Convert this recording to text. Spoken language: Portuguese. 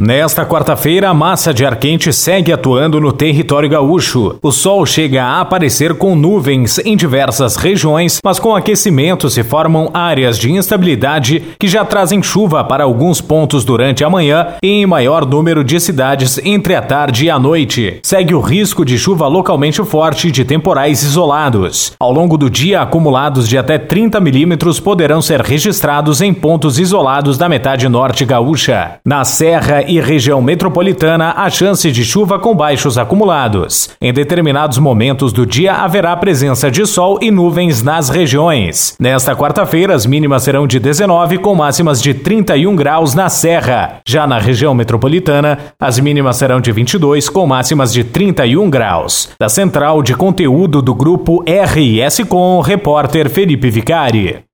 Nesta quarta-feira, a massa de ar quente segue atuando no território gaúcho. O sol chega a aparecer com nuvens em diversas regiões, mas com aquecimento se formam áreas de instabilidade que já trazem chuva para alguns pontos durante a manhã e em maior número de cidades entre a tarde e a noite. Segue o risco de chuva localmente forte de temporais isolados. Ao longo do dia, acumulados de até 30 milímetros poderão ser registrados em pontos isolados da metade norte gaúcha. Na Serra e região metropolitana a chance de chuva com baixos acumulados. Em determinados momentos do dia haverá presença de sol e nuvens nas regiões. Nesta quarta-feira, as mínimas serão de 19 com máximas de 31 graus na Serra. Já na região metropolitana, as mínimas serão de 22 com máximas de 31 graus. Da central de conteúdo do grupo RS Com, repórter Felipe Vicari.